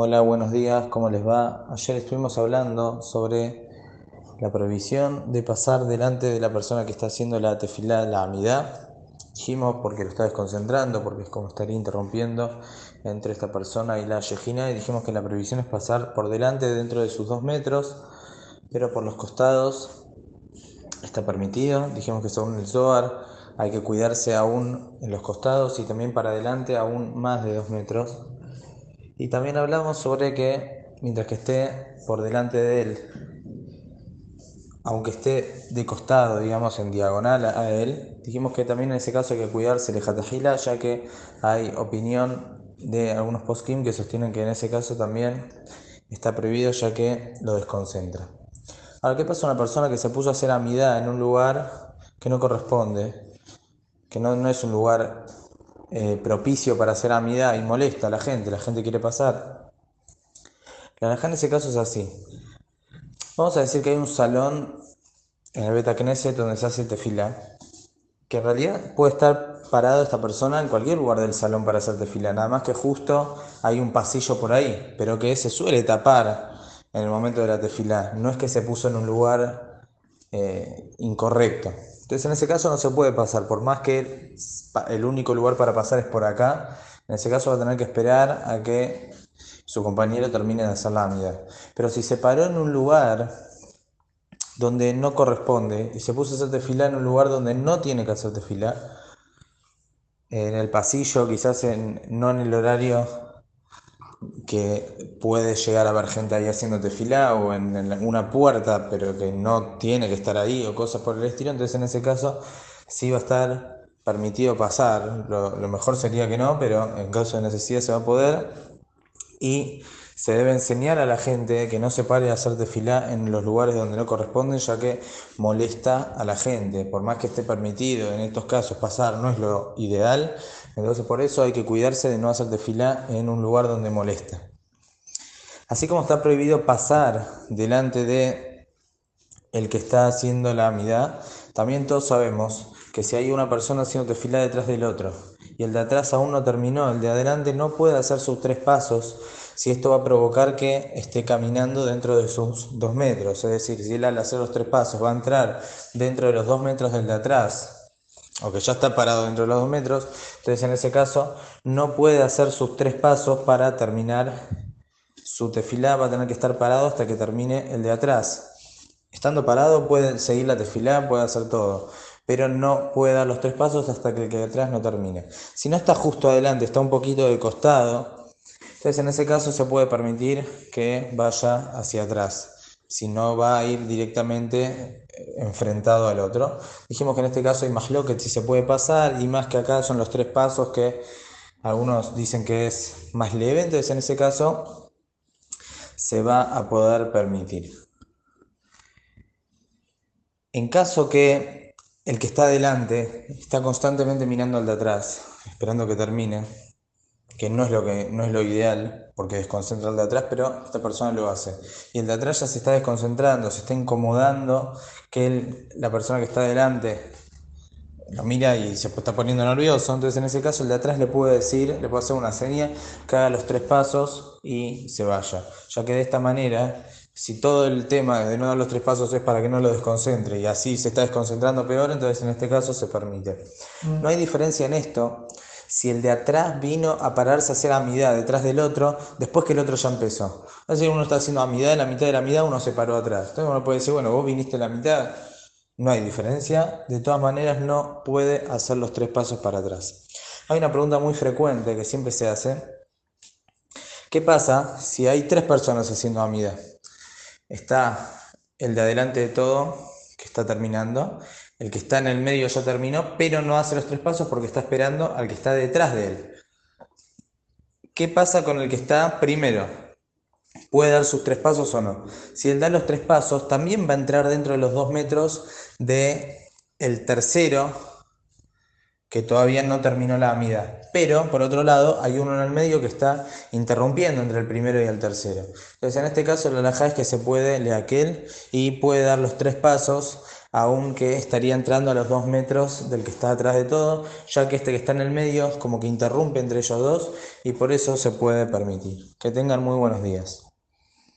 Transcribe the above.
Hola, buenos días, ¿cómo les va? Ayer estuvimos hablando sobre la prohibición de pasar delante de la persona que está haciendo la tefilá, la amidad. Dijimos porque lo está desconcentrando, porque es como estaría interrumpiendo entre esta persona y la yejina, y dijimos que la prohibición es pasar por delante dentro de sus dos metros, pero por los costados está permitido. Dijimos que según el Zohar hay que cuidarse aún en los costados y también para adelante aún más de dos metros. Y también hablamos sobre que mientras que esté por delante de él, aunque esté de costado, digamos, en diagonal a él, dijimos que también en ese caso hay que cuidarse de jatajila, ya que hay opinión de algunos poskim que sostienen que en ese caso también está prohibido, ya que lo desconcentra. Ahora, ¿qué pasa una persona que se puso a hacer amidad en un lugar que no corresponde? Que no, no es un lugar eh, propicio para hacer amidad y molesta a la gente, la gente quiere pasar. La en ese caso es así. Vamos a decir que hay un salón en el Beta Knesset donde se hace tefila, que en realidad puede estar parado esta persona en cualquier lugar del salón para hacer tefila, nada más que justo hay un pasillo por ahí, pero que se suele tapar en el momento de la tefila, no es que se puso en un lugar eh, incorrecto. Entonces en ese caso no se puede pasar, por más que el único lugar para pasar es por acá, en ese caso va a tener que esperar a que su compañero termine de hacer la amida. Pero si se paró en un lugar donde no corresponde y se puso a hacer tefilá en un lugar donde no tiene que hacer tefilá, en el pasillo, quizás en, no en el horario que puede llegar a haber gente ahí haciendo tefilá o en, una puerta, pero que no tiene que estar ahí o cosas por el estilo, entonces en ese caso sí va a estar permitido pasar. Lo, lo mejor sería que no, pero en caso de necesidad se va a poder. Y se debe enseñar a la gente que no se pare a hacer tefilá en los lugares donde no corresponden, ya que molesta a la gente. Por más que esté permitido en estos casos pasar, no es lo ideal. Entonces por eso hay que cuidarse de no hacer tefilá en un lugar donde molesta. Así como está prohibido pasar delante de el que está haciendo la amidad, también todos sabemos que si hay una persona haciendo tefilá detrás del otro y el de atrás aún no terminó, el de adelante no puede hacer sus tres pasos si esto va a provocar que esté caminando dentro de sus dos metros. Es decir, si él al hacer los tres pasos va a entrar dentro de los dos metros del de atrás, o que ya está parado dentro de los dos metros, entonces en ese caso no puede hacer sus tres pasos para terminar su tefilá, va a tener que estar parado hasta que termine el de atrás. Estando parado puede seguir la tefilá, puede hacer todo, pero no puede dar los tres pasos hasta que el que de atrás no termine. Si no está justo adelante, está un poquito de costado, entonces en ese caso se puede permitir que vaya hacia atrás, si no va a ir directamente eh, enfrentado al otro. Dijimos que en este caso hay más que si se puede pasar y más que acá son los tres pasos que algunos dicen que es más leve, entonces en ese caso se va a poder permitir. En caso que el que está adelante está constantemente mirando al de atrás, esperando que termine, que no es lo que no es lo ideal, porque desconcentra el de atrás, pero esta persona lo hace. Y el de atrás ya se está desconcentrando, se está incomodando, que la persona que está adelante lo mira y se está poniendo nervioso, entonces en ese caso el de atrás le puede decir, le puede hacer una seña, que haga los tres pasos y se vaya, ya que de esta manera, si todo el tema de no dar los tres pasos es para que no lo desconcentre y así se está desconcentrando peor, entonces en este caso se permite. Mm. No hay diferencia en esto si el de atrás vino a pararse a hacer amidad detrás del otro, después que el otro ya empezó. Así uno está haciendo amidad, en la mitad de la amidad uno se paró atrás. Entonces uno puede decir, bueno, vos viniste a la mitad, no hay diferencia. De todas maneras, no puede hacer los tres pasos para atrás. Hay una pregunta muy frecuente que siempre se hace. ¿Qué pasa si hay tres personas haciendo amidad? Está el de adelante de todo, que está terminando, el que está en el medio ya terminó, pero no hace los tres pasos porque está esperando al que está detrás de él. ¿Qué pasa con el que está primero? ¿Puede dar sus tres pasos o no? Si él da los tres pasos, también va a entrar dentro de los dos metros de el tercero que todavía no terminó la amida. Pero, por otro lado, hay uno en el medio que está interrumpiendo entre el primero y el tercero. Entonces, en este caso, la laja es que se puede leer aquel y puede dar los tres pasos aunque estaría entrando a los dos metros del que está atrás de todo, ya que este que está en el medio como que interrumpe entre ellos dos y por eso se puede permitir. Que tengan muy buenos días.